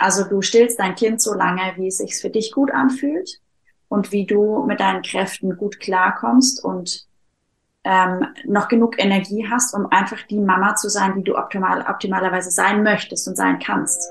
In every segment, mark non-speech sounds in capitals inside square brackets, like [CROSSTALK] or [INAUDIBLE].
Also du stillst dein Kind so lange, wie es sich für dich gut anfühlt und wie du mit deinen Kräften gut klarkommst und ähm, noch genug Energie hast, um einfach die Mama zu sein, die du optimal, optimalerweise sein möchtest und sein kannst.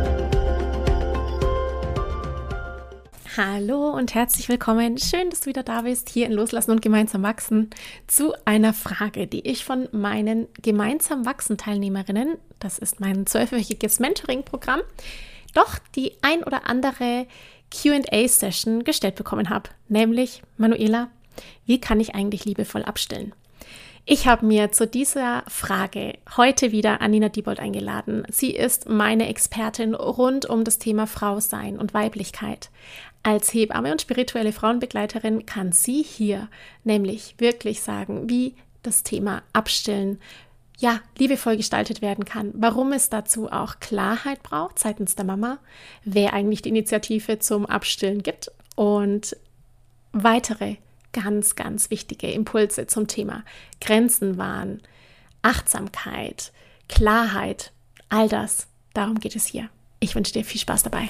Hallo und herzlich willkommen. Schön, dass du wieder da bist, hier in Loslassen und Gemeinsam wachsen, zu einer Frage, die ich von meinen Gemeinsam wachsen Teilnehmerinnen, das ist mein zwölfwöchiges Mentoring-Programm, doch die ein oder andere QA-Session gestellt bekommen habe. Nämlich, Manuela, wie kann ich eigentlich liebevoll abstillen? Ich habe mir zu dieser Frage heute wieder Anina Diebold eingeladen. Sie ist meine Expertin rund um das Thema Frau sein und Weiblichkeit. Als Hebamme und spirituelle Frauenbegleiterin kann sie hier nämlich wirklich sagen, wie das Thema Abstillen ja, liebevoll gestaltet werden kann, warum es dazu auch Klarheit braucht seitens der Mama, wer eigentlich die Initiative zum Abstillen gibt und weitere ganz, ganz wichtige Impulse zum Thema Grenzen wahren, Achtsamkeit, Klarheit, all das. Darum geht es hier. Ich wünsche dir viel Spaß dabei.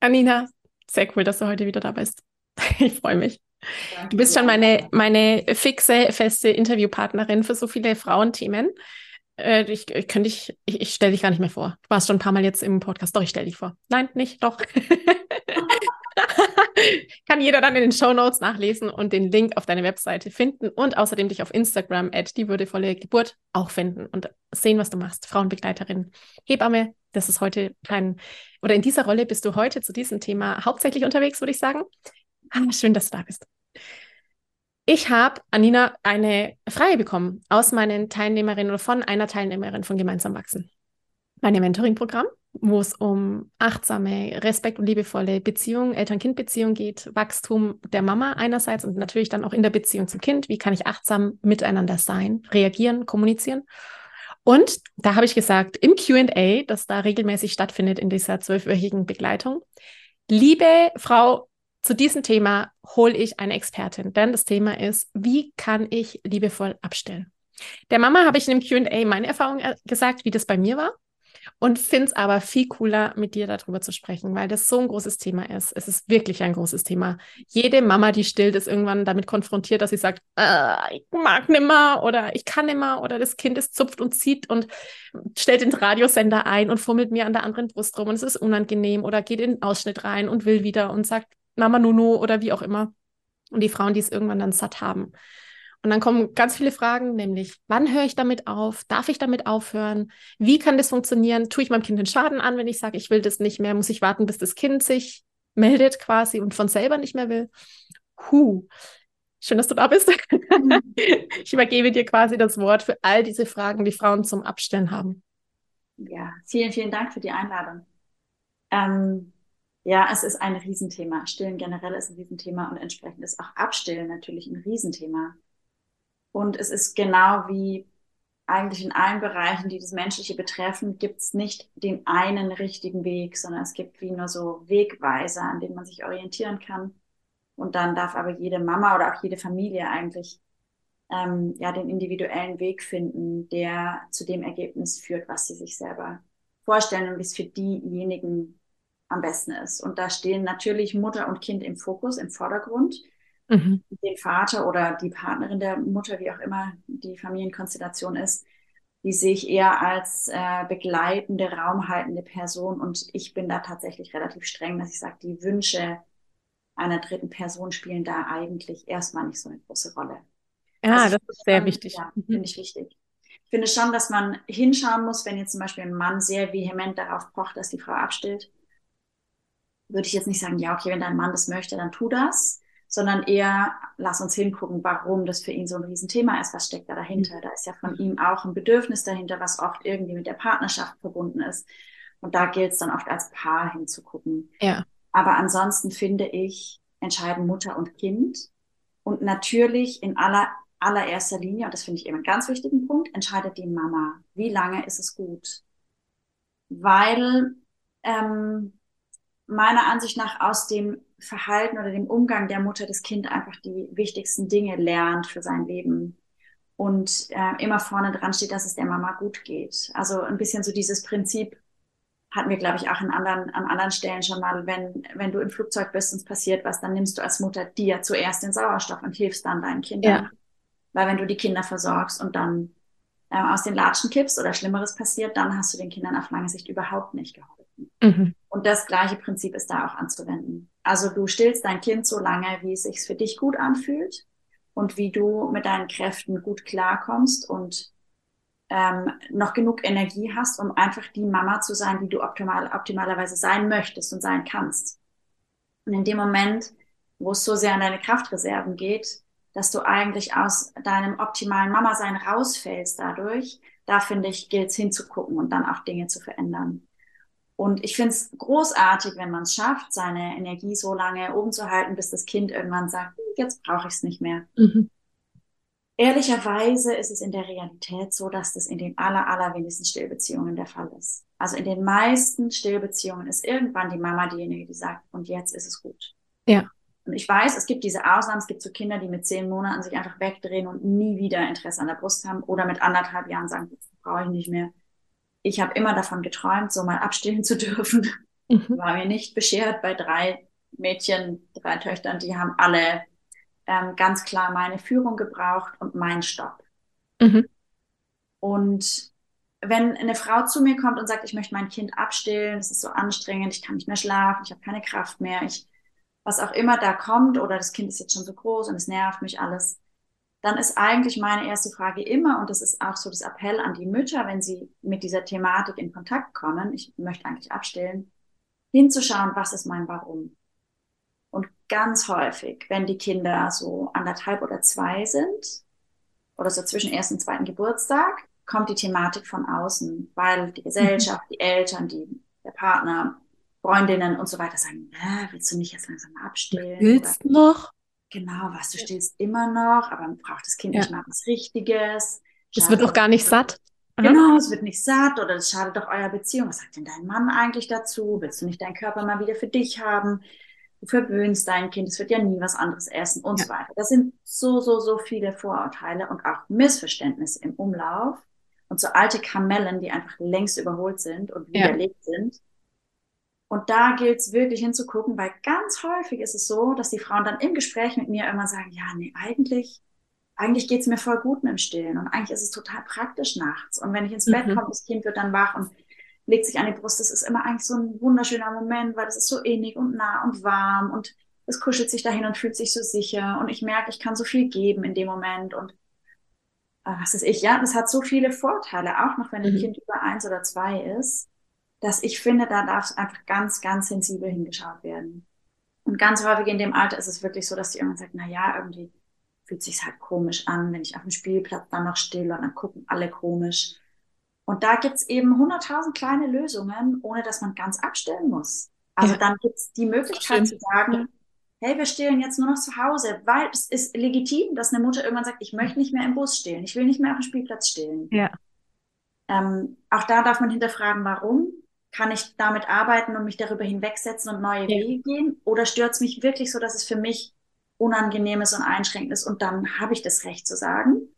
Anina, sehr cool, dass du heute wieder da bist. [LAUGHS] Ich freue mich. Du bist schon meine, meine fixe, feste Interviewpartnerin für so viele Frauenthemen. Äh, ich, ich ich, ich stelle dich gar nicht mehr vor. Du warst schon ein paar Mal jetzt im Podcast. Doch, ich stelle dich vor. Nein, nicht, doch. [LAUGHS] [LAUGHS] Kann jeder dann in den Show Notes nachlesen und den Link auf deine Webseite finden und außerdem dich auf Instagram at die würdevolle Geburt auch finden und sehen, was du machst. Frauenbegleiterin, Hebamme, das ist heute kein, oder in dieser Rolle bist du heute zu diesem Thema hauptsächlich unterwegs, würde ich sagen. Ah, schön, dass du da bist. Ich habe, Anina, eine Frage bekommen aus meinen Teilnehmerinnen oder von einer Teilnehmerin von Gemeinsam wachsen. Meine Mentoring-Programm wo es um achtsame, respekt- und liebevolle Beziehung, Eltern-Kind-Beziehung geht, Wachstum der Mama einerseits und natürlich dann auch in der Beziehung zum Kind. Wie kann ich achtsam miteinander sein, reagieren, kommunizieren? Und da habe ich gesagt, im QA, das da regelmäßig stattfindet in dieser zwölfwöchigen Begleitung, liebe Frau, zu diesem Thema hole ich eine Expertin, denn das Thema ist, wie kann ich liebevoll abstellen? Der Mama habe ich in dem QA meine Erfahrung äh, gesagt, wie das bei mir war und finde es aber viel cooler, mit dir darüber zu sprechen, weil das so ein großes Thema ist. Es ist wirklich ein großes Thema. Jede Mama, die stillt, ist irgendwann damit konfrontiert, dass sie sagt, äh, ich mag nimmer oder ich kann nimmer oder das Kind ist zupft und zieht und stellt den Radiosender ein und fummelt mir an der anderen Brust rum und es ist unangenehm oder geht in den Ausschnitt rein und will wieder und sagt Mama Nunu oder wie auch immer. Und die Frauen, die es irgendwann dann satt haben. Und dann kommen ganz viele Fragen, nämlich, wann höre ich damit auf? Darf ich damit aufhören? Wie kann das funktionieren? Tue ich meinem Kind den Schaden an, wenn ich sage, ich will das nicht mehr? Muss ich warten, bis das Kind sich meldet quasi und von selber nicht mehr will? Huh. Schön, dass du da bist. [LAUGHS] Ich übergebe dir quasi das Wort für all diese Fragen, die Frauen zum Abstellen haben. Ja, vielen, vielen Dank für die Einladung. Ähm, ja, es ist ein Riesenthema. Stillen generell ist ein Riesenthema und entsprechend ist auch Abstillen natürlich ein Riesenthema. Und es ist genau wie eigentlich in allen Bereichen, die das Menschliche betreffen, gibt es nicht den einen richtigen Weg, sondern es gibt wie nur so Wegweiser, an denen man sich orientieren kann. Und dann darf aber jede Mama oder auch jede Familie eigentlich ähm, ja den individuellen Weg finden, der zu dem Ergebnis führt, was sie sich selber vorstellen und wie es für diejenigen am besten ist. Und da stehen natürlich Mutter und Kind im Fokus, im Vordergrund mhm. den Vater oder die Partnerin der Mutter, wie auch immer die Familienkonstellation ist, die sehe ich eher als äh, begleitende, raumhaltende Person. Und ich bin da tatsächlich relativ streng, dass ich sage, die Wünsche einer dritten Person spielen da eigentlich erstmal nicht so eine große Rolle. Ja, also das ist sehr schon, wichtig. Ja, mhm. finde ich wichtig. Ich finde schon, dass man hinschauen muss, wenn jetzt zum Beispiel ein Mann sehr vehement darauf pocht, dass die Frau abstillt, würde ich jetzt nicht sagen, ja, okay, wenn dein Mann das möchte, dann tu das, sondern eher lass uns hingucken, warum das für ihn so ein Riesenthema ist, was steckt da dahinter. Da ist ja von ihm auch ein Bedürfnis dahinter, was oft irgendwie mit der Partnerschaft verbunden ist. Und da gilt es dann oft als Paar hinzugucken. Ja. Aber ansonsten finde ich, entscheiden Mutter und Kind. Und natürlich in aller, allererster Linie, und das finde ich eben einen ganz wichtigen Punkt, entscheidet die Mama. Wie lange ist es gut? Weil ähm, meiner Ansicht nach aus dem Verhalten oder dem Umgang der Mutter das Kind einfach die wichtigsten Dinge lernt für sein Leben und äh, immer vorne dran steht, dass es der Mama gut geht. Also ein bisschen so dieses Prinzip hatten wir, glaube ich, auch in anderen, an anderen Stellen schon mal, wenn, wenn du im Flugzeug bist und es passiert was, dann nimmst du als Mutter dir zuerst den Sauerstoff und hilfst dann deinen Kindern. Ja. Weil wenn du die Kinder versorgst und dann äh, aus den Latschen kippst oder Schlimmeres passiert, dann hast du den Kindern auf lange Sicht überhaupt nicht geholfen. Mhm. Und das gleiche Prinzip ist da auch anzuwenden. Also du stillst dein Kind so lange, wie es sich für dich gut anfühlt und wie du mit deinen Kräften gut klarkommst und ähm, noch genug Energie hast, um einfach die Mama zu sein, die du optimal, optimalerweise sein möchtest und sein kannst. Und in dem Moment, wo es so sehr an deine Kraftreserven geht, dass du eigentlich aus deinem optimalen Mama-Sein rausfällst dadurch, da finde ich, gilt es hinzugucken und dann auch Dinge zu verändern. Und ich finde es großartig, wenn man es schafft, seine Energie so lange oben zu halten, bis das Kind irgendwann sagt, jetzt brauche ich es nicht mehr. Mhm. Ehrlicherweise ist es in der Realität so, dass das in den aller, allerwenigsten Stillbeziehungen der Fall ist. Also in den meisten Stillbeziehungen ist irgendwann die Mama diejenige, die sagt, und jetzt ist es gut. Ja. Und ich weiß, es gibt diese Ausnahmen, es gibt so Kinder, die mit zehn Monaten sich einfach wegdrehen und nie wieder Interesse an der Brust haben oder mit anderthalb Jahren sagen, brauche ich nicht mehr ich habe immer davon geträumt, so mal abstillen zu dürfen. Mhm. War mir nicht beschert bei drei Mädchen, drei Töchtern, die haben alle ähm, ganz klar meine Führung gebraucht und meinen Stopp. Mhm. Und wenn eine Frau zu mir kommt und sagt, ich möchte mein Kind abstillen, es ist so anstrengend, ich kann nicht mehr schlafen, ich habe keine Kraft mehr, ich, was auch immer da kommt, oder das Kind ist jetzt schon so groß und es nervt mich alles, dann ist eigentlich meine erste Frage immer, und das ist auch so das Appell an die Mütter, wenn sie mit dieser Thematik in Kontakt kommen, ich möchte eigentlich abstellen, hinzuschauen, was ist mein Warum. Und ganz häufig, wenn die Kinder so anderthalb oder zwei sind, oder so zwischen ersten und zweiten Geburtstag, kommt die Thematik von außen, weil die Gesellschaft, die Eltern, die, der Partner, Freundinnen und so weiter sagen, willst du nicht jetzt langsam abstillen? Willst du noch? Genau, was du stillst immer noch, aber braucht das Kind ja. nicht mal was Richtiges. Es wird doch gar nicht satt. Genau, es wird nicht satt oder es schadet doch eurer Beziehung. Was sagt denn dein Mann eigentlich dazu? Willst du nicht deinen Körper mal wieder für dich haben? Du verwöhnst dein Kind, es wird ja nie was anderes essen und ja. so weiter. Das sind so, so, so viele Vorurteile und auch Missverständnisse im Umlauf und so alte Kamellen, die einfach längst überholt sind und widerlegt ja. sind und da gilt es wirklich hinzugucken, weil ganz häufig ist es so, dass die Frauen dann im Gespräch mit mir immer sagen, ja, nee, eigentlich, eigentlich geht's mir voll gut mit dem Stillen und eigentlich ist es total praktisch nachts. Und wenn ich ins Bett mhm. komme, das Kind wird dann wach und legt sich an die Brust, das ist immer eigentlich so ein wunderschöner Moment, weil es ist so innig und nah und warm und es kuschelt sich dahin und fühlt sich so sicher und ich merke, ich kann so viel geben in dem Moment und äh, was ist ich, ja, das hat so viele Vorteile, auch noch wenn mhm. ein Kind über eins oder zwei ist dass ich finde, da darf einfach ganz, ganz sensibel hingeschaut werden. Und ganz häufig in dem Alter ist es wirklich so, dass die irgendwann sagt, na ja, irgendwie fühlt sich's halt komisch an, wenn ich auf dem Spielplatz dann noch still und dann gucken alle komisch. Und da gibt's eben hunderttausend kleine Lösungen, ohne dass man ganz abstellen muss. Also ja. dann gibt's die Möglichkeit zu sagen, hey, wir stillen jetzt nur noch zu Hause, weil es ist legitim, dass eine Mutter irgendwann sagt, ich möchte nicht mehr im Bus stillen, ich will nicht mehr auf dem Spielplatz stillen. Ja. Ähm, auch da darf man hinterfragen, warum kann ich damit arbeiten und mich darüber hinwegsetzen und neue ja. Wege gehen? Oder stört es mich wirklich so, dass es für mich unangenehm ist und einschränkend ist und dann habe ich das Recht zu sagen,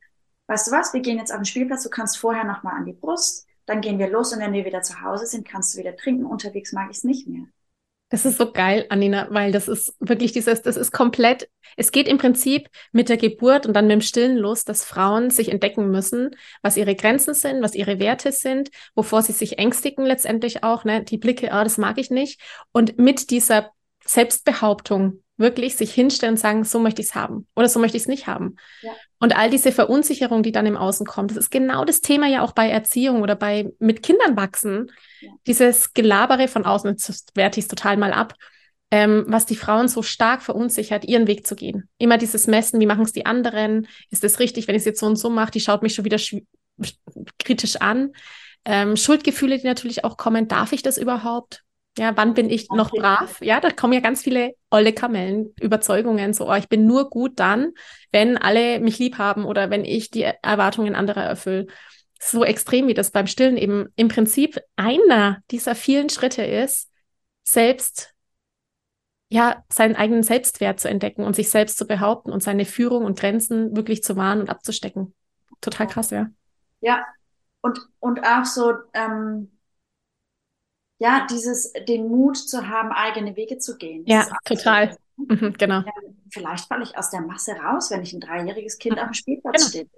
weißt du was, wir gehen jetzt auf den Spielplatz, du kannst vorher nochmal an die Brust, dann gehen wir los und wenn wir wieder zu Hause sind, kannst du wieder trinken, unterwegs mag ich es nicht mehr. Das ist so geil, Anina, weil das ist wirklich dieses, das ist komplett, es geht im Prinzip mit der Geburt und dann mit dem Stillen los, dass Frauen sich entdecken müssen, was ihre Grenzen sind, was ihre Werte sind, wovor sie sich ängstigen letztendlich auch, ne, die Blicke, ah, das mag ich nicht. Und mit dieser Selbstbehauptung wirklich sich hinstellen und sagen, so möchte ich es haben oder so möchte ich es nicht haben. Ja. Und all diese Verunsicherung, die dann im Außen kommt, das ist genau das Thema ja auch bei Erziehung oder bei mit Kindern wachsen. Ja. Dieses Gelabere von außen, jetzt werte ich es total mal ab, ähm, was die Frauen so stark verunsichert, ihren Weg zu gehen. Immer dieses Messen, wie machen es die anderen? Ist es richtig, wenn ich es jetzt so und so mache? Die schaut mich schon wieder kritisch an. Ähm, Schuldgefühle, die natürlich auch kommen, darf ich das überhaupt? Ja, wann bin ich noch brav? Ja, da kommen ja ganz viele olle Kamellen, Überzeugungen, so, oh, ich bin nur gut dann, wenn alle mich lieb haben oder wenn ich die Erwartungen anderer erfülle. So extrem wie das beim Stillen eben im Prinzip einer dieser vielen Schritte ist, selbst ja, seinen eigenen Selbstwert zu entdecken und sich selbst zu behaupten und seine Führung und Grenzen wirklich zu wahren und abzustecken. Total krass, ja. Ja, und, und auch so, ähm, ja, dieses, den Mut zu haben, eigene Wege zu gehen. Ja, total. Mhm, genau. Vielleicht falle ich aus der Masse raus, wenn ich ein dreijähriges Kind auf dem Spielplatz genau. stehe.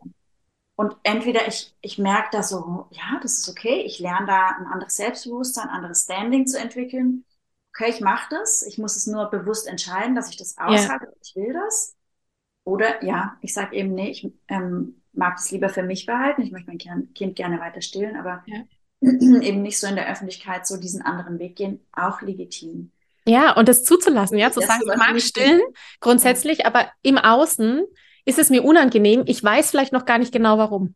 Und entweder ich, ich merke da so, ja, das ist okay, ich lerne da ein anderes Selbstbewusstsein, ein anderes Standing zu entwickeln. Okay, ich mache das, ich muss es nur bewusst entscheiden, dass ich das aushalte, ja. ich will das. Oder ja, ich sage eben, nee, ich ähm, mag es lieber für mich behalten, ich möchte mein Kind gerne weiter stillen, aber ja. [CLEARS THROAT] eben nicht so in der Öffentlichkeit so diesen anderen Weg gehen, auch legitim. Ja, und das zuzulassen, ja, zu das sagen, ich mag stillen grundsätzlich, ja. aber im Außen ist es mir unangenehm. Ich weiß vielleicht noch gar nicht genau warum.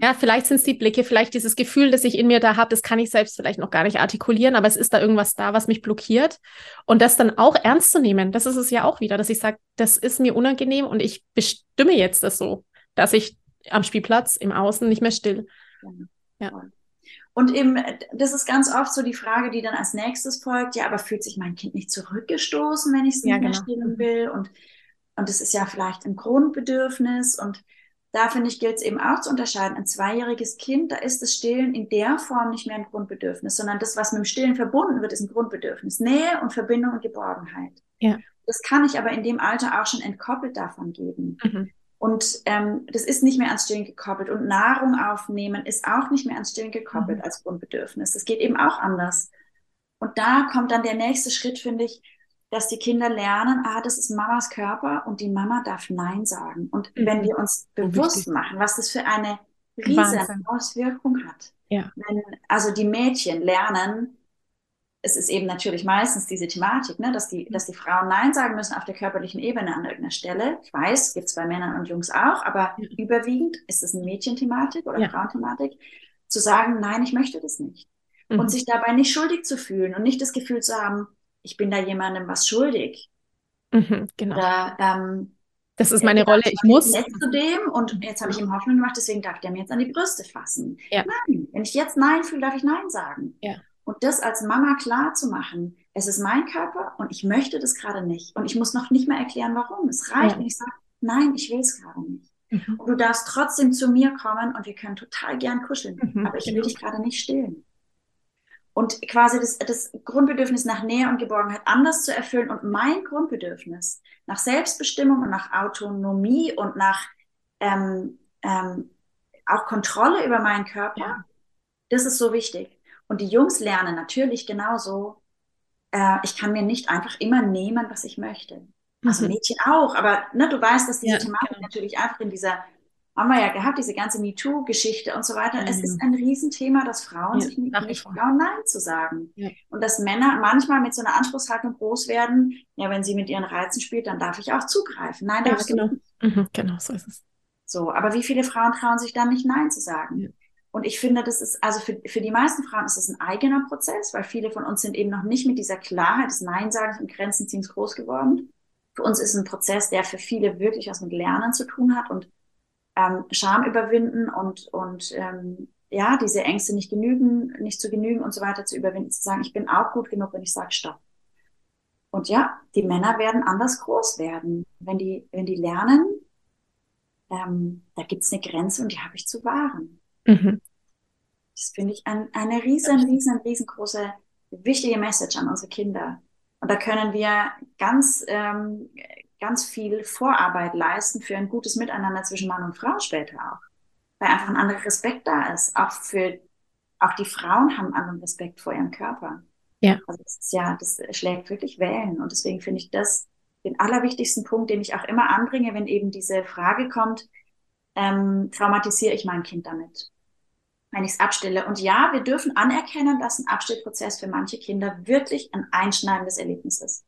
Ja, vielleicht sind es die Blicke, vielleicht dieses Gefühl, das ich in mir da habe, das kann ich selbst vielleicht noch gar nicht artikulieren, aber es ist da irgendwas da, was mich blockiert. Und das dann auch ernst zu nehmen, das ist es ja auch wieder, dass ich sage, das ist mir unangenehm und ich bestimme jetzt das so, dass ich am Spielplatz im Außen nicht mehr still. Ja. Und eben, das ist ganz oft so die Frage, die dann als nächstes folgt, ja, aber fühlt sich mein Kind nicht zurückgestoßen, wenn ich es nicht ja, mehr genau. stillen will? Und, und das ist ja vielleicht ein Grundbedürfnis. Und da finde ich, gilt es eben auch zu unterscheiden. Ein zweijähriges Kind, da ist das Stillen in der Form nicht mehr ein Grundbedürfnis, sondern das, was mit dem Stillen verbunden wird, ist ein Grundbedürfnis. Nähe und Verbindung und Geborgenheit. Ja. Das kann ich aber in dem Alter auch schon entkoppelt davon geben. Mhm. Und ähm, das ist nicht mehr ans Stillen gekoppelt. Und Nahrung aufnehmen ist auch nicht mehr ans Stillen gekoppelt mhm. als Grundbedürfnis. Das geht eben auch anders. Und da kommt dann der nächste Schritt, finde ich, dass die Kinder lernen, ah, das ist Mamas Körper und die Mama darf Nein sagen. Und mhm. wenn wir uns bewusst machen, was das für eine riesige Auswirkung hat. Ja. Wenn also die Mädchen lernen, es ist eben natürlich meistens diese Thematik, ne, dass, die, dass die Frauen Nein sagen müssen auf der körperlichen Ebene an irgendeiner Stelle. Ich weiß, gibt es bei Männern und Jungs auch, aber ja. überwiegend ist es eine Mädchenthematik oder ja. Frauenthematik, zu sagen, nein, ich möchte das nicht. Mhm. Und sich dabei nicht schuldig zu fühlen und nicht das Gefühl zu haben, ich bin da jemandem was schuldig. Mhm, genau. Oder, ähm, das ist meine Rolle, ich muss. Jetzt zu dem und jetzt habe ich ihm Hoffnung gemacht, deswegen darf der mir jetzt an die Brüste fassen. Ja. Nein, wenn ich jetzt Nein fühle, darf ich Nein sagen. Ja. Und das als Mama klar zu machen, es ist mein Körper und ich möchte das gerade nicht. Und ich muss noch nicht mehr erklären, warum. Es reicht, ja. wenn ich sage, nein, ich will es gerade nicht. Mhm. Und du darfst trotzdem zu mir kommen und wir können total gern kuscheln. Mhm, aber ich will dich gerade nicht stillen. Und quasi das, das Grundbedürfnis nach Nähe und Geborgenheit anders zu erfüllen und mein Grundbedürfnis nach Selbstbestimmung und nach Autonomie und nach ähm, ähm, auch Kontrolle über meinen Körper, ja. das ist so wichtig. Und die Jungs lernen natürlich genauso, äh, ich kann mir nicht einfach immer nehmen, was ich möchte. Also mhm. Mädchen auch, aber ne, du weißt, dass diese ja, Thematik genau. natürlich einfach in dieser, haben wir ja gehabt, diese ganze MeToo-Geschichte und so weiter. Mhm. Es ist ein Riesenthema, dass Frauen ja, sich nicht, nicht trauen, Nein zu sagen. Ja. Und dass Männer manchmal mit so einer Anspruchshaltung groß werden, ja, wenn sie mit ihren Reizen spielt, dann darf ich auch zugreifen. Nein, darfst ja, genau. du nicht. Mhm, genau, so ist es. So, aber wie viele Frauen trauen sich dann nicht Nein zu sagen? Und ich finde, das ist, also für, für die meisten Frauen ist das ein eigener Prozess, weil viele von uns sind eben noch nicht mit dieser Klarheit des Nein-Sagens und Grenzenziehens groß geworden. Für uns ist ein Prozess, der für viele wirklich was mit Lernen zu tun hat und ähm, Scham überwinden und, und ähm, ja, diese Ängste nicht genügen, nicht zu genügen und so weiter zu überwinden, zu sagen, ich bin auch gut genug, wenn ich sage, stopp. Und ja, die Männer werden anders groß werden, wenn die, wenn die lernen, ähm, da gibt's eine Grenze und die habe ich zu wahren. Mhm. Das finde ich ein, eine riesen, riesen, riesengroße, wichtige Message an unsere Kinder. Und da können wir ganz, ähm, ganz viel Vorarbeit leisten für ein gutes Miteinander zwischen Mann und Frau später auch. Weil einfach ein anderer Respekt da ist. Auch für, auch die Frauen haben einen anderen Respekt vor ihrem Körper. Ja. Also das ist ja, das schlägt wirklich Wellen. Und deswegen finde ich das den allerwichtigsten Punkt, den ich auch immer anbringe, wenn eben diese Frage kommt, ähm, traumatisiere ich mein Kind damit, wenn ich es abstille. Und ja, wir dürfen anerkennen, dass ein Abstillprozess für manche Kinder wirklich ein einschneidendes Erlebnis ist.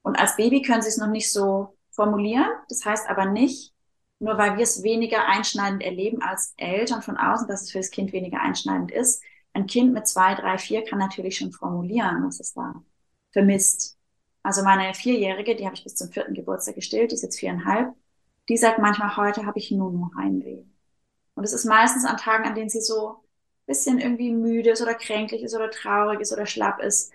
Und als Baby können sie es noch nicht so formulieren. Das heißt aber nicht, nur weil wir es weniger einschneidend erleben als Eltern von außen, dass es für das Kind weniger einschneidend ist. Ein Kind mit zwei, drei, vier kann natürlich schon formulieren, was es da vermisst. Also meine Vierjährige, die habe ich bis zum vierten Geburtstag gestillt, die ist jetzt viereinhalb, die sagt manchmal, heute habe ich nur nur Heimweh. Und es ist meistens an Tagen, an denen sie so ein bisschen irgendwie müde ist oder kränklich ist oder traurig ist oder schlapp ist.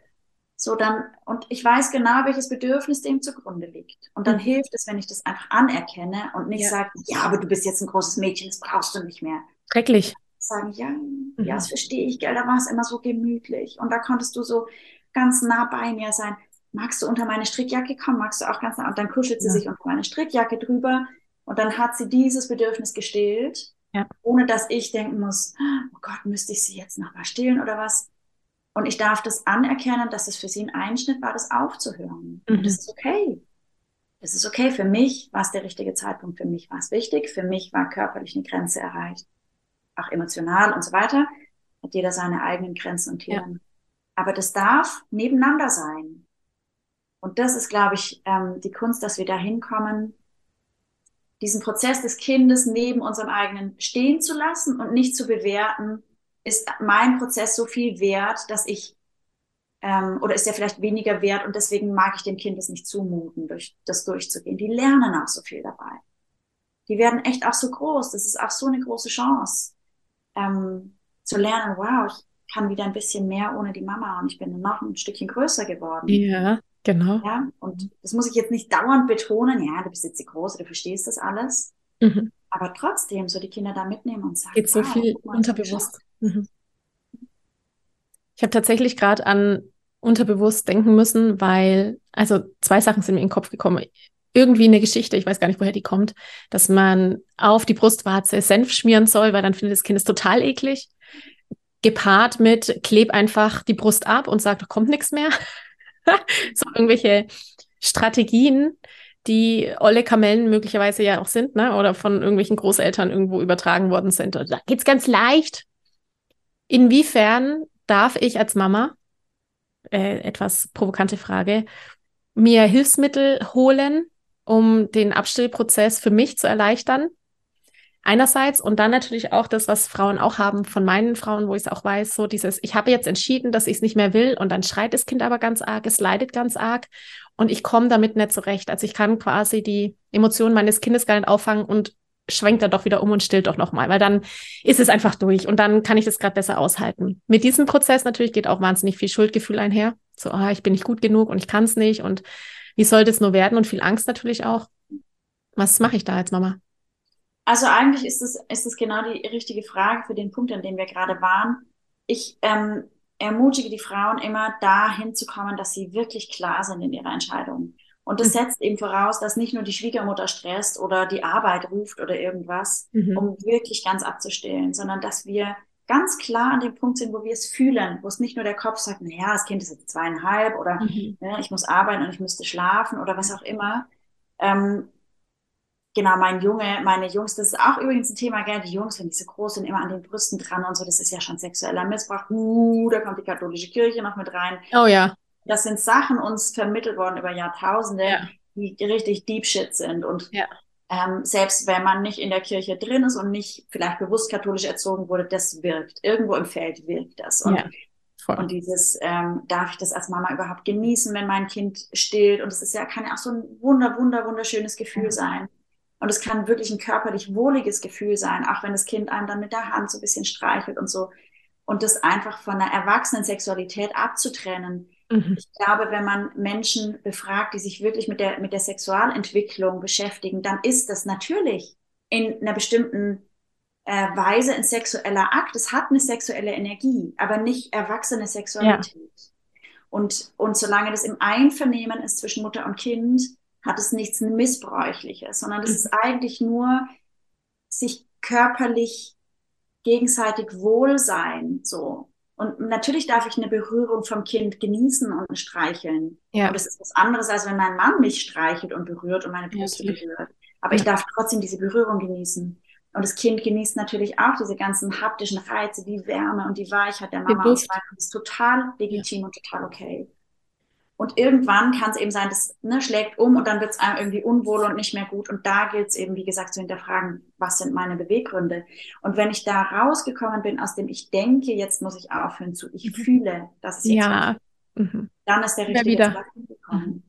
So dann, und ich weiß genau, welches Bedürfnis dem zugrunde liegt. Und dann mhm. hilft es, wenn ich das einfach anerkenne und nicht ja. sage, ja, aber du bist jetzt ein großes Mädchen, das brauchst du nicht mehr. Schrecklich. Sagen, ja, mhm. ja, das verstehe ich, gell, da war es immer so gemütlich. Und da konntest du so ganz nah bei mir sein. Magst du unter meine Strickjacke kommen? Magst du auch ganz nah? Und dann kuschelt sie ja. sich unter meine Strickjacke drüber. Und dann hat sie dieses Bedürfnis gestillt, ja. ohne dass ich denken muss, oh Gott, müsste ich sie jetzt noch mal stillen oder was? Und ich darf das anerkennen, dass es für sie ein Einschnitt war, das aufzuhören. Mhm. Und das ist okay. Das ist okay. Für mich war es der richtige Zeitpunkt. Für mich war es wichtig. Für mich war körperlich eine Grenze erreicht. Auch emotional und so weiter. Hat jeder seine eigenen Grenzen und Themen. Ja. Aber das darf nebeneinander sein. Und das ist, glaube ich, ähm, die Kunst, dass wir da hinkommen, diesen Prozess des Kindes neben unserem eigenen stehen zu lassen und nicht zu bewerten, ist mein Prozess so viel wert, dass ich ähm, oder ist er vielleicht weniger wert und deswegen mag ich dem Kind es nicht zumuten, durch das durchzugehen. Die lernen auch so viel dabei. Die werden echt auch so groß. Das ist auch so eine große Chance, ähm, zu lernen, wow, ich kann wieder ein bisschen mehr ohne die Mama und ich bin noch ein Stückchen größer geworden. Ja, genau. Ja, und das muss ich jetzt nicht dauernd betonen, ja, du bist jetzt die Große, du verstehst das alles. Mhm. Aber trotzdem so die Kinder da mitnehmen und sagen, geht so wow, viel mal, unterbewusst. Mhm. Ich habe tatsächlich gerade an unterbewusst denken müssen, weil, also zwei Sachen sind mir in den Kopf gekommen. Irgendwie eine Geschichte, ich weiß gar nicht, woher die kommt, dass man auf die Brustwarze Senf schmieren soll, weil dann findet das Kind es total eklig. Gepaart mit, kleb einfach die Brust ab und sagt, da kommt nichts mehr. [LAUGHS] so irgendwelche Strategien, die olle Kamellen möglicherweise ja auch sind, ne? Oder von irgendwelchen Großeltern irgendwo übertragen worden sind. Da geht's ganz leicht. Inwiefern darf ich als Mama, äh, etwas provokante Frage, mir Hilfsmittel holen, um den Abstillprozess für mich zu erleichtern? Einerseits und dann natürlich auch das, was Frauen auch haben von meinen Frauen, wo ich es auch weiß, so dieses, ich habe jetzt entschieden, dass ich es nicht mehr will und dann schreit das Kind aber ganz arg, es leidet ganz arg und ich komme damit nicht zurecht. Also ich kann quasi die Emotionen meines Kindes gar nicht auffangen und schwenkt er doch wieder um und stillt doch nochmal, weil dann ist es einfach durch und dann kann ich das gerade besser aushalten. Mit diesem Prozess natürlich geht auch wahnsinnig viel Schuldgefühl einher. So, ah, ich bin nicht gut genug und ich kann es nicht und wie soll das nur werden und viel Angst natürlich auch. Was mache ich da als Mama? Also eigentlich ist es, ist es genau die richtige Frage für den Punkt, an dem wir gerade waren. Ich ähm, ermutige die Frauen immer, dahin zu kommen, dass sie wirklich klar sind in ihrer Entscheidung. Und das mhm. setzt eben voraus, dass nicht nur die Schwiegermutter stresst oder die Arbeit ruft oder irgendwas, mhm. um wirklich ganz abzustellen, sondern dass wir ganz klar an dem Punkt sind, wo wir es fühlen, wo es nicht nur der Kopf sagt, naja, das Kind ist jetzt zweieinhalb oder mhm. ne, ich muss arbeiten und ich müsste schlafen oder was auch immer, ähm, genau, mein Junge, meine Jungs, das ist auch übrigens ein Thema, gell, die Jungs, wenn die so groß sind, immer an den Brüsten dran und so, das ist ja schon sexueller Missbrauch. Uh, da kommt die katholische Kirche noch mit rein. Oh ja. Das sind Sachen uns vermittelt worden über Jahrtausende, ja. die richtig Deep Shit sind. Und ja. ähm, selbst wenn man nicht in der Kirche drin ist und nicht vielleicht bewusst katholisch erzogen wurde, das wirkt. Irgendwo im Feld wirkt das. Und ja. Voll. Und dieses, ähm, darf ich das als Mama überhaupt genießen, wenn mein Kind stillt? Und es ist ja, kann ja auch so ein wunder, wunder, wunderschönes Gefühl ja. sein. Und es kann wirklich ein körperlich wohliges Gefühl sein, auch wenn das Kind einem dann mit der Hand so ein bisschen streichelt und so. Und das einfach von einer erwachsenen Sexualität abzutrennen. Mhm. Ich glaube, wenn man Menschen befragt, die sich wirklich mit der, mit der Sexualentwicklung beschäftigen, dann ist das natürlich in einer bestimmten äh, Weise ein sexueller Akt. Es hat eine sexuelle Energie, aber nicht erwachsene Sexualität. Ja. Und, und solange das im Einvernehmen ist zwischen Mutter und Kind, hat es nichts Missbräuchliches, sondern das ist eigentlich nur sich körperlich gegenseitig Wohlsein, so. Und natürlich darf ich eine Berührung vom Kind genießen und streicheln. Ja. Und das ist was anderes, als wenn mein Mann mich streichelt und berührt und meine Brust ja, berührt. Aber ich darf trotzdem diese Berührung genießen. Und das Kind genießt natürlich auch diese ganzen haptischen Reize, die Wärme und die Weichheit der Mama. Und das ist total legitim ja. und total okay. Und irgendwann kann es eben sein, das ne, schlägt um und dann wird es einem irgendwie unwohl und nicht mehr gut. Und da gilt es eben, wie gesagt, zu hinterfragen, was sind meine Beweggründe? Und wenn ich da rausgekommen bin aus dem Ich denke, jetzt muss ich aufhören zu Ich mhm. fühle, dass es jetzt ja. Mhm. dann ist der richtige Zeitpunkt gekommen.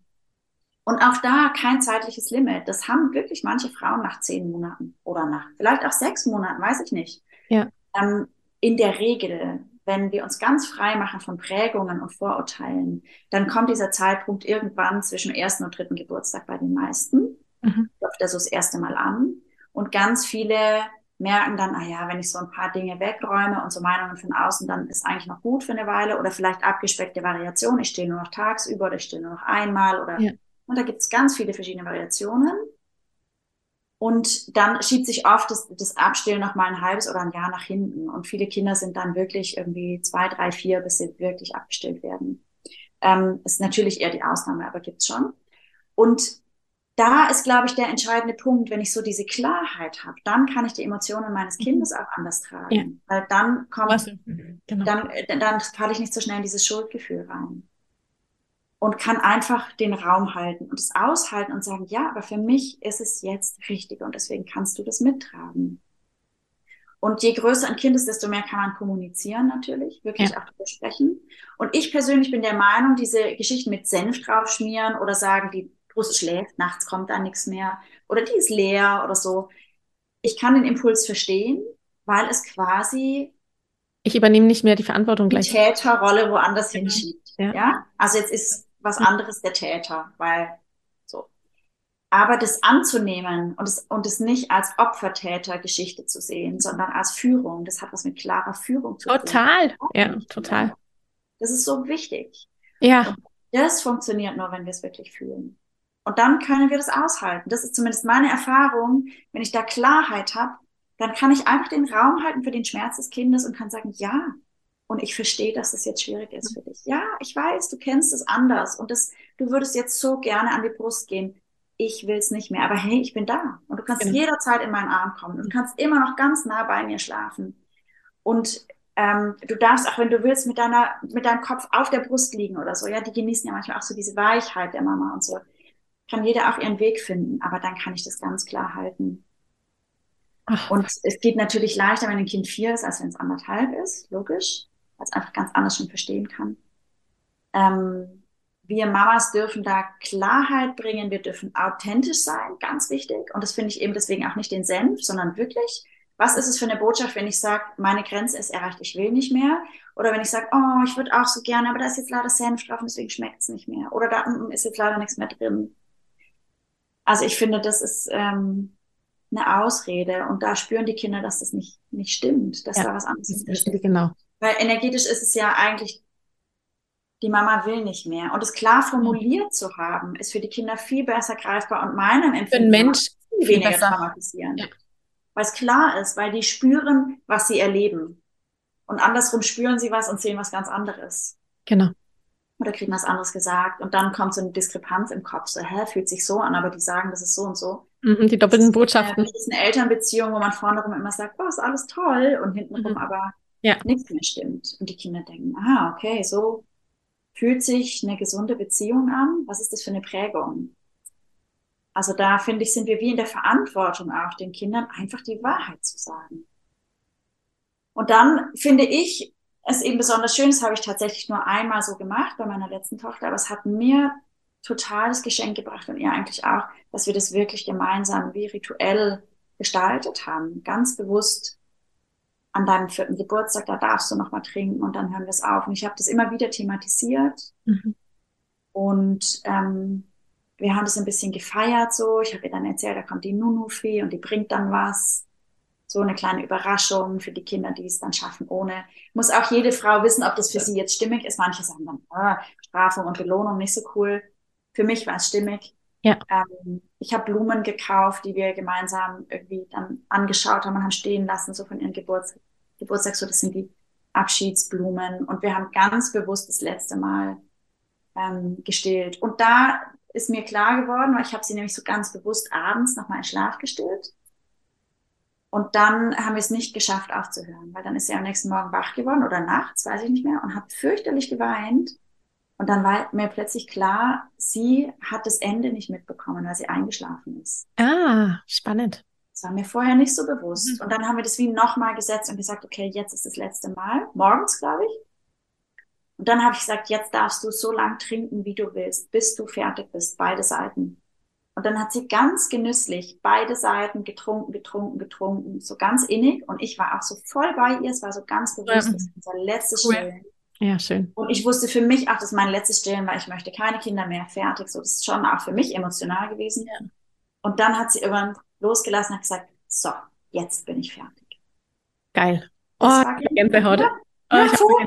Und auch da kein zeitliches Limit. Das haben wirklich manche Frauen nach zehn Monaten oder nach vielleicht auch sechs Monaten, weiß ich nicht. Ja. Ähm, in der Regel wenn wir uns ganz frei machen von Prägungen und Vorurteilen, dann kommt dieser Zeitpunkt irgendwann zwischen dem ersten und dritten Geburtstag bei den meisten. Mhm. Läuft er so das erste Mal an. Und ganz viele merken dann, ah ja, wenn ich so ein paar Dinge wegräume und so Meinungen von außen, dann ist eigentlich noch gut für eine Weile oder vielleicht abgespeckte Variation. Ich stehe nur noch tagsüber oder ich stehe nur noch einmal oder ja. und da gibt es ganz viele verschiedene Variationen. Und dann schiebt sich oft das, das Abstillen noch mal ein halbes oder ein Jahr nach hinten. Und viele Kinder sind dann wirklich irgendwie zwei, drei, vier, bis sie wirklich abgestillt werden. Ähm, ist natürlich eher die Ausnahme, aber gibt's schon. Und da ist, glaube ich, der entscheidende Punkt, wenn ich so diese Klarheit habe, dann kann ich die Emotionen meines mhm. Kindes auch anders tragen. Ja. Weil dann kommt, genau. dann, dann falle ich nicht so schnell in dieses Schuldgefühl rein und kann einfach den Raum halten und es aushalten und sagen, ja, aber für mich ist es jetzt richtig und deswegen kannst du das mittragen. Und je größer ein Kind ist, desto mehr kann man kommunizieren natürlich, wirklich ja. auch darüber sprechen. Und ich persönlich bin der Meinung, diese Geschichten mit Senf draufschmieren oder sagen, die Brust schläft, nachts kommt da nichts mehr oder die ist leer oder so. Ich kann den Impuls verstehen, weil es quasi ich übernehme nicht mehr die Verantwortung gleich. Die Täterrolle woanders genau. hinschiebt. Ja. ja. Also jetzt ist was anderes der Täter, weil so. Aber das anzunehmen und es, und es nicht als Opfertäter-Geschichte zu sehen, sondern als Führung, das hat was mit klarer Führung zu tun. Total, ja, total. Das ist so wichtig. Ja. Und das funktioniert nur, wenn wir es wirklich fühlen. Und dann können wir das aushalten. Das ist zumindest meine Erfahrung. Wenn ich da Klarheit habe, dann kann ich einfach den Raum halten für den Schmerz des Kindes und kann sagen, ja, und ich verstehe, dass das jetzt schwierig ist für dich. Ja, ich weiß, du kennst es anders und das, du würdest jetzt so gerne an die Brust gehen. Ich will es nicht mehr, aber hey, ich bin da und du kannst genau. jederzeit in meinen Arm kommen und du kannst immer noch ganz nah bei mir schlafen. Und ähm, du darfst auch, wenn du willst, mit deiner, mit deinem Kopf auf der Brust liegen oder so. Ja, die genießen ja manchmal auch so diese Weichheit der Mama und so. Kann jeder auch ihren Weg finden, aber dann kann ich das ganz klar halten. Ach. Und es geht natürlich leichter, wenn ein Kind vier ist, als wenn es anderthalb ist, logisch weil es einfach ganz anders schon verstehen kann. Ähm, wir Mamas dürfen da Klarheit bringen, wir dürfen authentisch sein, ganz wichtig. Und das finde ich eben deswegen auch nicht den Senf, sondern wirklich, was ist es für eine Botschaft, wenn ich sage, meine Grenze ist erreicht, ich will nicht mehr? Oder wenn ich sage, oh, ich würde auch so gerne, aber da ist jetzt leider Senf drauf und deswegen schmeckt es nicht mehr. Oder da ist jetzt leider nichts mehr drin. Also ich finde, das ist ähm, eine Ausrede und da spüren die Kinder, dass das nicht, nicht stimmt, dass ja, da was anderes ist. Genau. Weil energetisch ist es ja eigentlich, die Mama will nicht mehr. Und es klar formuliert zu haben, ist für die Kinder viel besser greifbar und meinem Empfinden Mensch viel weniger besser. traumatisieren. Ja. Weil es klar ist, weil die spüren, was sie erleben. Und andersrum spüren sie was und sehen was ganz anderes. Genau. Oder kriegen was anderes gesagt. Und dann kommt so eine Diskrepanz im Kopf. So, hä, fühlt sich so an, aber die sagen, das ist so und so. Mhm, die doppelten Botschaften. Das ist eine Elternbeziehung, wo man vorne rum immer sagt, boah, ist alles toll. Und hintenrum mhm. aber ja. nichts mehr stimmt. Und die Kinder denken, ah, okay, so fühlt sich eine gesunde Beziehung an. Was ist das für eine Prägung? Also da finde ich, sind wir wie in der Verantwortung auch, den Kindern einfach die Wahrheit zu sagen. Und dann finde ich es eben besonders schön, das habe ich tatsächlich nur einmal so gemacht bei meiner letzten Tochter, aber es hat mir total das Geschenk gebracht und ihr eigentlich auch, dass wir das wirklich gemeinsam wie rituell gestaltet haben, ganz bewusst an deinem vierten Geburtstag, da darfst du noch mal trinken und dann hören wir es auf. Und ich habe das immer wieder thematisiert. Mhm. Und ähm, wir haben das ein bisschen gefeiert so. Ich habe ihr dann erzählt, da kommt die Nunu-Fee und die bringt dann was. So eine kleine Überraschung für die Kinder, die es dann schaffen ohne. Muss auch jede Frau wissen, ob das für sie jetzt stimmig ist. Manche sagen dann, ah, Strafung und Belohnung nicht so cool. Für mich war es stimmig. Ja. Ähm, ich habe Blumen gekauft, die wir gemeinsam irgendwie dann angeschaut haben und haben stehen lassen, so von ihrem Geburts Geburtstag, so das sind die Abschiedsblumen. Und wir haben ganz bewusst das letzte Mal ähm, gestillt. Und da ist mir klar geworden, weil ich habe sie nämlich so ganz bewusst abends nochmal in Schlaf gestillt. Und dann haben wir es nicht geschafft aufzuhören, weil dann ist sie am nächsten Morgen wach geworden oder nachts, weiß ich nicht mehr, und hat fürchterlich geweint. Und dann war mir plötzlich klar, sie hat das Ende nicht mitbekommen, weil sie eingeschlafen ist. Ah, spannend. Das war mir vorher nicht so bewusst. Mhm. Und dann haben wir das wie nochmal gesetzt und gesagt, okay, jetzt ist das letzte Mal, morgens, glaube ich. Und dann habe ich gesagt, jetzt darfst du so lang trinken, wie du willst, bis du fertig bist, beide Seiten. Und dann hat sie ganz genüsslich beide Seiten getrunken, getrunken, getrunken, so ganz innig. Und ich war auch so voll bei ihr. Es war so ganz bewusst, das ist unser letztes cool. Stillen. Ja, schön. Und ich wusste für mich auch, dass mein letztes Stillen war, ich möchte keine Kinder mehr fertig. So, das ist schon auch für mich emotional gewesen. Ja. Und dann hat sie irgendwann losgelassen und hat gesagt, so, jetzt bin ich fertig. Geil. Oh, Gänsehaut. Ja, Oh,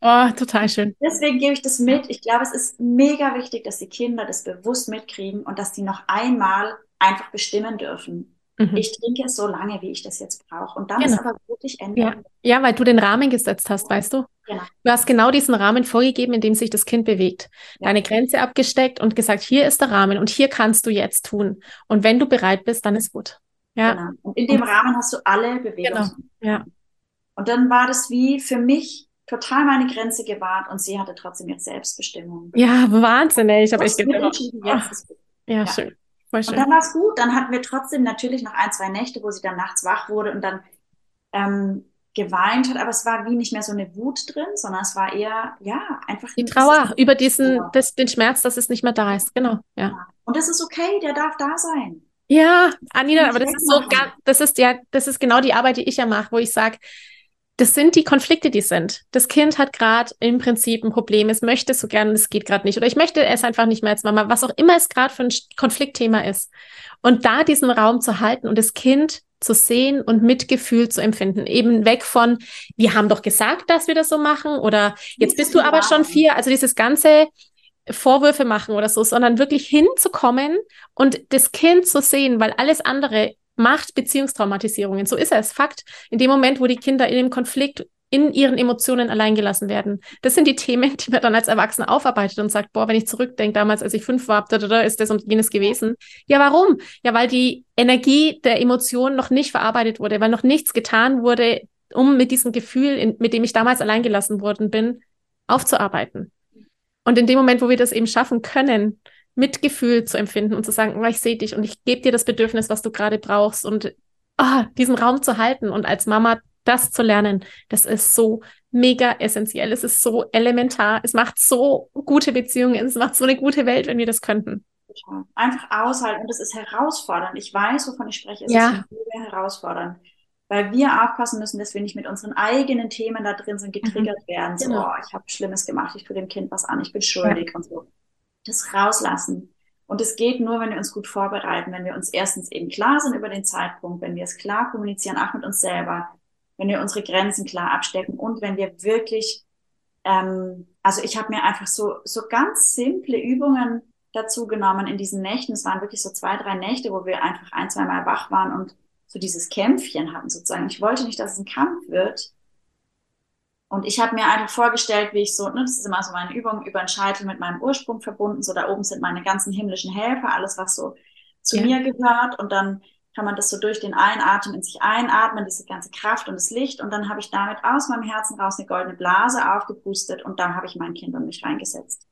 oh, total schön. Deswegen gebe ich das mit. Ich glaube, es ist mega wichtig, dass die Kinder das bewusst mitkriegen und dass die noch einmal einfach bestimmen dürfen. Mhm. Ich trinke es so lange, wie ich das jetzt brauche. Und dann genau. ist aber wirklich Ende. Ja. ja, weil du den Rahmen gesetzt hast, weißt du? Genau. Du hast genau diesen Rahmen vorgegeben, in dem sich das Kind bewegt. Ja. Deine Grenze abgesteckt und gesagt, hier ist der Rahmen und hier kannst du jetzt tun. Und wenn du bereit bist, dann ist gut. Ja. Genau. Und in dem und, Rahmen hast du alle Bewegungen. Genau. Ja. Und dann war das wie für mich total meine Grenze gewahrt und sie hatte trotzdem jetzt Selbstbestimmung. Ja, Wahnsinn, ey. Ich habe echt gedacht. Ja, ja, schön. Voll schön. Und dann war es gut. Dann hatten wir trotzdem natürlich noch ein, zwei Nächte, wo sie dann nachts wach wurde und dann ähm, geweint hat, aber es war wie nicht mehr so eine Wut drin, sondern es war eher, ja, einfach. Die Trauer über diesen, das, den Schmerz, dass es nicht mehr da ist. Genau, ja. ja. Und das ist okay, der darf da sein. Ja, Anina, aber das ist so, das ist ja, das ist genau die Arbeit, die ich ja mache, wo ich sage, das sind die Konflikte, die sind. Das Kind hat gerade im Prinzip ein Problem, es möchte so gerne, es geht gerade nicht. Oder ich möchte es einfach nicht mehr als Mama, was auch immer es gerade für ein Konfliktthema ist. Und da diesen Raum zu halten und das Kind zu sehen und Mitgefühl zu empfinden. Eben weg von, wir haben doch gesagt, dass wir das so machen oder jetzt bist du aber schon vier. Also dieses ganze Vorwürfe machen oder so, sondern wirklich hinzukommen und das Kind zu sehen, weil alles andere macht Beziehungstraumatisierungen. So ist es. Fakt. In dem Moment, wo die Kinder in dem Konflikt in ihren Emotionen alleingelassen werden. Das sind die Themen, die man dann als Erwachsener aufarbeitet und sagt, boah, wenn ich zurückdenke, damals, als ich fünf war, da, da, da, ist das und jenes gewesen. Ja, warum? Ja, weil die Energie der Emotionen noch nicht verarbeitet wurde, weil noch nichts getan wurde, um mit diesem Gefühl, in, mit dem ich damals alleingelassen worden bin, aufzuarbeiten. Und in dem Moment, wo wir das eben schaffen können, Mitgefühl zu empfinden und zu sagen, oh, ich sehe dich und ich gebe dir das Bedürfnis, was du gerade brauchst und oh, diesen Raum zu halten und als Mama das zu lernen, das ist so mega essentiell. Es ist so elementar. Es macht so gute Beziehungen. Es macht so eine gute Welt, wenn wir das könnten. Einfach aushalten. Und es ist herausfordernd. Ich weiß, wovon ich spreche. Es ja. ist herausfordernd. Weil wir aufpassen müssen, dass wir nicht mit unseren eigenen Themen da drin sind, getriggert mhm. werden. So, genau. oh, ich habe Schlimmes gemacht, ich tue dem Kind was an, ich bin schuldig ja. und so das rauslassen. Und es geht nur, wenn wir uns gut vorbereiten, wenn wir uns erstens eben klar sind über den Zeitpunkt, wenn wir es klar kommunizieren, auch mit uns selber, wenn wir unsere Grenzen klar abstecken und wenn wir wirklich, ähm, also ich habe mir einfach so, so ganz simple Übungen dazu genommen in diesen Nächten. Es waren wirklich so zwei, drei Nächte, wo wir einfach ein, zwei Mal wach waren und so dieses Kämpfchen hatten sozusagen. Ich wollte nicht, dass es ein Kampf wird, und ich habe mir einfach vorgestellt, wie ich so, ne, das ist immer so meine Übung, über den Scheitel mit meinem Ursprung verbunden. So da oben sind meine ganzen himmlischen Helfer, alles, was so zu ja. mir gehört. Und dann kann man das so durch den Einatmen in sich einatmen, diese ganze Kraft und das Licht. Und dann habe ich damit aus meinem Herzen raus eine goldene Blase aufgepustet und da habe ich mein Kind und mich reingesetzt.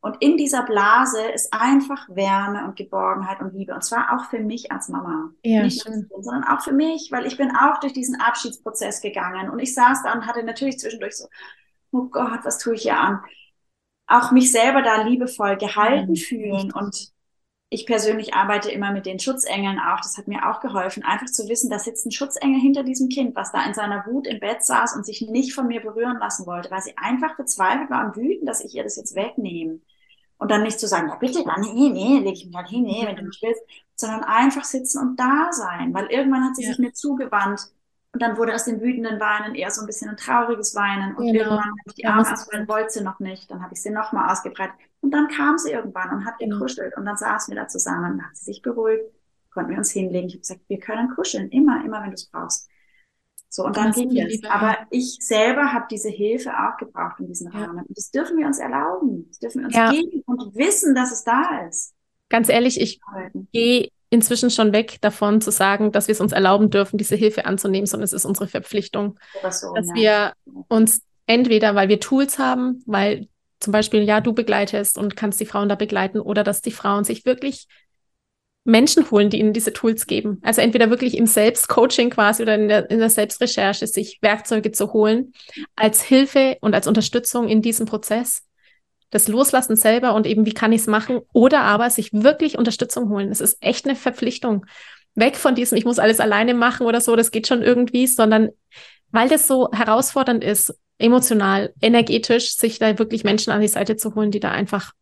Und in dieser Blase ist einfach Wärme und Geborgenheit und Liebe. Und zwar auch für mich als Mama. Ja, Nicht schön. Kind, sondern auch für mich, weil ich bin auch durch diesen Abschiedsprozess gegangen. Und ich saß da und hatte natürlich zwischendurch so, oh Gott, was tue ich hier an? Auch mich selber da liebevoll gehalten mhm. fühlen. Und ich persönlich arbeite immer mit den Schutzengeln auch. Das hat mir auch geholfen, einfach zu wissen, da sitzt ein Schutzengel hinter diesem Kind, was da in seiner Wut im Bett saß und sich nicht von mir berühren lassen wollte, weil sie einfach verzweifelt war und wütend, dass ich ihr das jetzt wegnehme. Und dann nicht zu sagen, ja bitte, dann, nee, nee, leg ich mich halt hin, nee, wenn du nicht willst, sondern einfach sitzen und da sein, weil irgendwann hat sie ja. sich mir zugewandt und dann wurde aus dem wütenden Weinen eher so ein bisschen ein trauriges Weinen und genau. irgendwann habe ich die Arme ausbreiten, wollte sie noch nicht, dann habe ich sie nochmal ausgebreitet und dann kam sie irgendwann und hat genau. gekuschelt und dann saßen wir da zusammen, hat sie sich beruhigt, konnten wir uns hinlegen. Ich habe gesagt, wir können kuscheln, immer, immer, wenn du es brauchst. So, und dann ging es. Aber ich selber habe diese Hilfe auch gebraucht in diesem ja. Rahmen. Und das dürfen wir uns erlauben. Das dürfen wir uns ja. geben und wissen, dass es da ist. Ganz ehrlich, ich gehe inzwischen schon weg davon zu sagen, dass wir es uns erlauben dürfen, diese Hilfe anzunehmen, sondern es ist unsere Verpflichtung, so, dass ja. wir uns entweder, weil wir Tools haben, weil zum Beispiel, ja, du begleitest und kannst die Frauen da begleiten oder dass die Frauen sich wirklich Menschen holen, die ihnen diese Tools geben. Also entweder wirklich im Selbstcoaching quasi oder in der, in der Selbstrecherche sich Werkzeuge zu holen als Hilfe und als Unterstützung in diesem Prozess. Das Loslassen selber und eben, wie kann ich es machen? Oder aber sich wirklich Unterstützung holen. Es ist echt eine Verpflichtung. Weg von diesem, ich muss alles alleine machen oder so, das geht schon irgendwie, sondern weil das so herausfordernd ist, emotional, energetisch, sich da wirklich Menschen an die Seite zu holen, die da einfach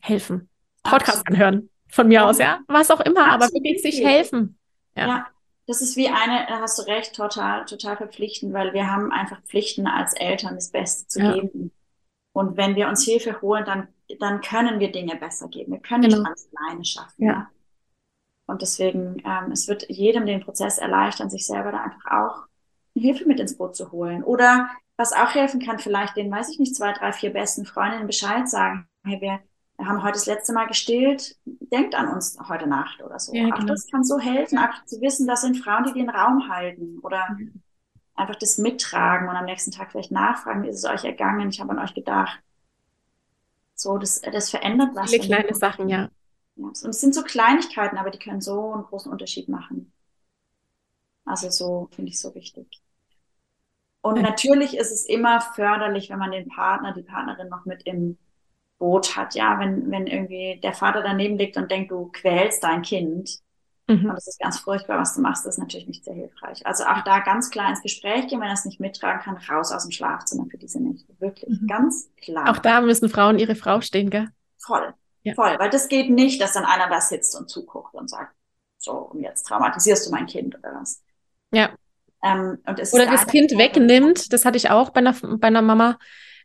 helfen. Podcast Absolut. anhören von mir ja. aus, ja. Was auch immer, Absolut. aber wirklich sich helfen. Ja. ja. Das ist wie eine, da hast du recht, total, total verpflichtend, weil wir haben einfach Pflichten als Eltern, das Beste zu ja. geben. Und wenn wir uns Hilfe holen, dann, dann können wir Dinge besser geben. Wir können genau. nicht alles alleine schaffen. Ja. Und deswegen, ähm, es wird jedem den Prozess erleichtern, sich selber da einfach auch Hilfe mit ins Boot zu holen. Oder was auch helfen kann, vielleicht den, weiß ich nicht, zwei, drei, vier besten Freundinnen Bescheid sagen. Hey, wir haben heute das letzte Mal gestillt, denkt an uns heute Nacht oder so. Ja, auch genau. das kann so helfen, auch zu wissen, das sind Frauen, die den Raum halten oder mhm. Einfach das mittragen und am nächsten Tag vielleicht nachfragen, wie ist es euch ergangen, ich habe an euch gedacht. So, das, das verändert was. Viele kleine Sachen, ja. ja. Und es sind so Kleinigkeiten, aber die können so einen großen Unterschied machen. Also so finde ich so wichtig. Und ja. natürlich ist es immer förderlich, wenn man den Partner, die Partnerin noch mit im Boot hat. Ja, wenn, wenn irgendwie der Vater daneben liegt und denkt, du quälst dein Kind. Mhm. Und das ist ganz furchtbar, was du machst, das ist natürlich nicht sehr hilfreich. Also auch da ganz klar ins Gespräch gehen, wenn er es nicht mittragen kann, raus aus dem Schlafzimmer für diese Nächte. Wirklich, mhm. ganz klar. Auch da müssen Frauen ihre Frau stehen, gell? Voll, ja. voll. Weil das geht nicht, dass dann einer da sitzt und zuguckt und sagt, so, und jetzt traumatisierst du mein Kind oder was. Ja. Ähm, Oder das Kind wegnimmt, das hatte ich auch bei einer, bei einer Mama,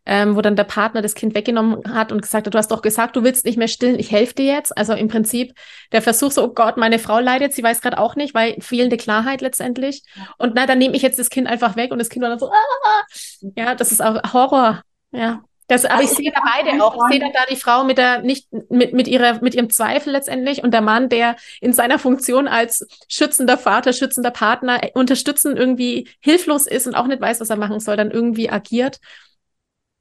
ähm, wo dann der Partner das Kind weggenommen hat und gesagt hat, du hast doch gesagt, du willst nicht mehr stillen, ich helfe dir jetzt. Also im Prinzip der Versuch so, oh Gott, meine Frau leidet, sie weiß gerade auch nicht, weil fehlende Klarheit letztendlich. Und na, dann nehme ich jetzt das Kind einfach weg und das Kind war dann so, ah! ja, das ist auch Horror. Ja. Das, aber also ich sehe da beide auch. Ich sehe da die Frau mit der nicht mit, mit ihrer mit ihrem Zweifel letztendlich und der Mann, der in seiner Funktion als schützender Vater, schützender Partner unterstützen irgendwie hilflos ist und auch nicht weiß, was er machen soll, dann irgendwie agiert.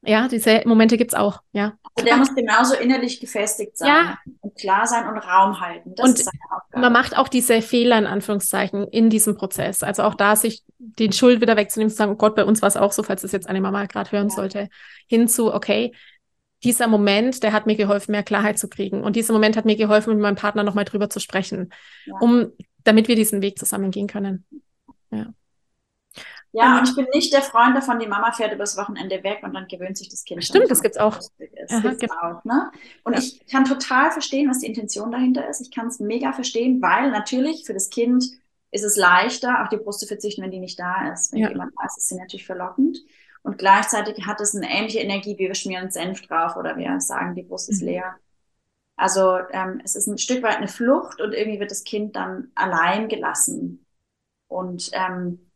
Ja, diese Momente gibt's auch, ja. Also der muss genauso innerlich gefestigt sein ja. und klar sein und Raum halten. Das und ist seine Aufgabe. Man macht auch diese Fehler in Anführungszeichen in diesem Prozess. Also auch da sich den Schuld wieder wegzunehmen, zu sagen, oh Gott, bei uns war es auch so, falls es jetzt eine Mama gerade hören ja. sollte, hinzu, okay, dieser Moment, der hat mir geholfen, mehr Klarheit zu kriegen. Und dieser Moment hat mir geholfen, mit meinem Partner nochmal drüber zu sprechen, ja. um, damit wir diesen Weg zusammen gehen können. Ja. Ja, und ich bin nicht der Freund davon, die Mama fährt übers Wochenende weg und dann gewöhnt sich das Kind. Stimmt, das gibt's auch. Das Aha, gibt's auch, ne? Und ja. ich kann total verstehen, was die Intention dahinter ist. Ich kann es mega verstehen, weil natürlich für das Kind ist es leichter, auf die Brust zu verzichten, wenn die nicht da ist. Wenn ja. jemand da ist, ist sie natürlich verlockend. Und gleichzeitig hat es eine ähnliche Energie, wie wir schmieren Senf drauf oder wir sagen, die Brust ist mhm. leer. Also ähm, es ist ein Stück weit eine Flucht und irgendwie wird das Kind dann allein gelassen. Und ähm,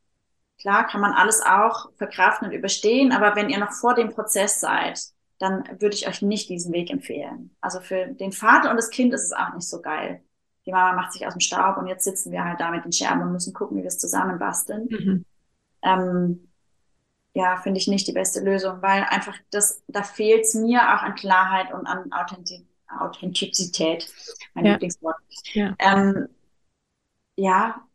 Klar kann man alles auch verkraften und überstehen, aber wenn ihr noch vor dem Prozess seid, dann würde ich euch nicht diesen Weg empfehlen. Also für den Vater und das Kind ist es auch nicht so geil. Die Mama macht sich aus dem Staub und jetzt sitzen wir halt da mit den Scherben und müssen gucken, wie wir es zusammenbasteln. Mhm. Ähm, ja, finde ich nicht die beste Lösung, weil einfach das, da fehlt es mir auch an Klarheit und an Authentizität, mein ja. Lieblingswort. Ja. Ähm, ja,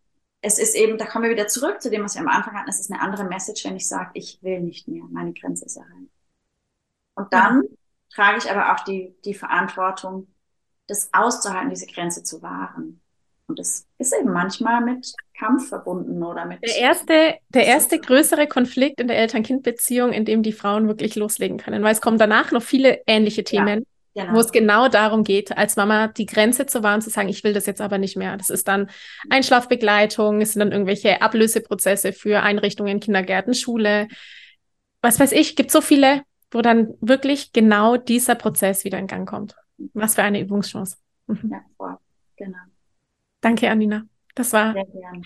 es ist eben, da kommen wir wieder zurück zu dem, was wir am Anfang hatten. Es ist eine andere Message, wenn ich sage, ich will nicht mehr, meine Grenze ist erreicht. Und dann mhm. trage ich aber auch die, die Verantwortung, das auszuhalten, diese Grenze zu wahren. Und das ist eben manchmal mit Kampf verbunden oder mit. Der erste, der erste größere Konflikt in der Eltern-Kind-Beziehung, in dem die Frauen wirklich loslegen können, weil es kommen danach noch viele ähnliche Themen. Genau. Wo es genau darum geht, als Mama die Grenze zu wahren, zu sagen, ich will das jetzt aber nicht mehr. Das ist dann Einschlafbegleitung, es sind dann irgendwelche Ablöseprozesse für Einrichtungen, Kindergärten, Schule. Was weiß ich, gibt so viele, wo dann wirklich genau dieser Prozess wieder in Gang kommt. Was für eine Übungschance. Mhm. Ja. Genau. Danke, Anina. Das war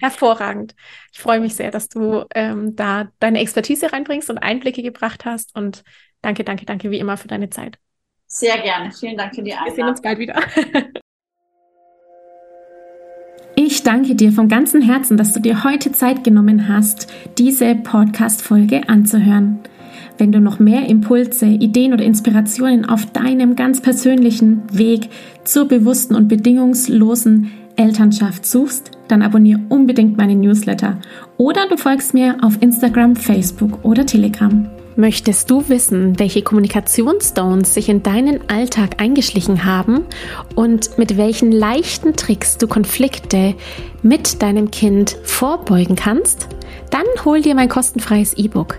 hervorragend. Ich freue mich sehr, dass du ähm, da deine Expertise reinbringst und Einblicke gebracht hast. Und danke, danke, danke wie immer für deine Zeit. Sehr gerne. Vielen Dank für die Einladung. Wir sehen uns bald wieder. [LAUGHS] Ich danke dir vom ganzen Herzen, dass du dir heute Zeit genommen hast, diese Podcast-Folge anzuhören. Wenn du noch mehr Impulse, Ideen oder Inspirationen auf deinem ganz persönlichen Weg zur bewussten und bedingungslosen Elternschaft suchst, dann abonniere unbedingt meine Newsletter oder du folgst mir auf Instagram, Facebook oder Telegram. Möchtest du wissen, welche Kommunikationsstones sich in deinen Alltag eingeschlichen haben und mit welchen leichten Tricks du Konflikte mit deinem Kind vorbeugen kannst? Dann hol dir mein kostenfreies E-Book.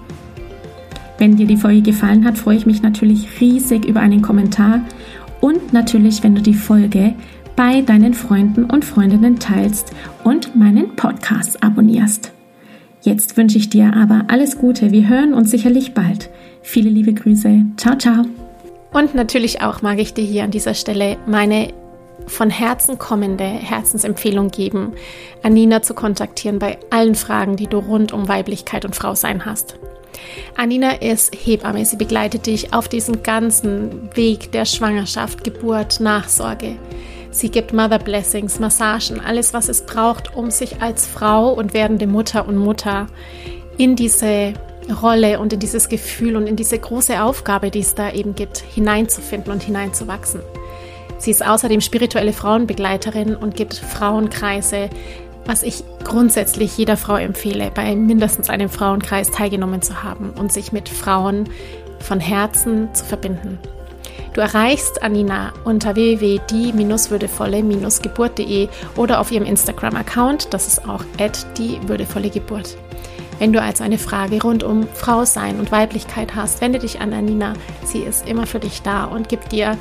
Wenn dir die Folge gefallen hat, freue ich mich natürlich riesig über einen Kommentar und natürlich, wenn du die Folge bei deinen Freunden und Freundinnen teilst und meinen Podcast abonnierst. Jetzt wünsche ich dir aber alles Gute. Wir hören uns sicherlich bald. Viele liebe Grüße. Ciao, ciao. Und natürlich auch mag ich dir hier an dieser Stelle meine von Herzen kommende Herzensempfehlung geben, Anina zu kontaktieren bei allen Fragen, die du rund um Weiblichkeit und Frausein hast. Anina ist Hebamme. Sie begleitet dich auf diesem ganzen Weg der Schwangerschaft, Geburt, Nachsorge. Sie gibt Mother Blessings, Massagen, alles, was es braucht, um sich als Frau und werdende Mutter und Mutter in diese Rolle und in dieses Gefühl und in diese große Aufgabe, die es da eben gibt, hineinzufinden und hineinzuwachsen. Sie ist außerdem spirituelle Frauenbegleiterin und gibt Frauenkreise, was ich grundsätzlich jeder Frau empfehle, bei mindestens einem Frauenkreis teilgenommen zu haben und sich mit Frauen von Herzen zu verbinden. Du erreichst Anina unter www.die-würdevolle-geburt.de oder auf ihrem Instagram-Account, das ist auch die würdevolle. Wenn du also eine Frage rund um Frau sein und Weiblichkeit hast, wende dich an Anina. Sie ist immer für dich da und gibt dir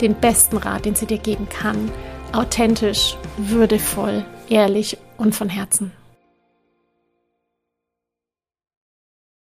den besten Rat, den sie dir geben kann. Authentisch, würdevoll, ehrlich und von Herzen.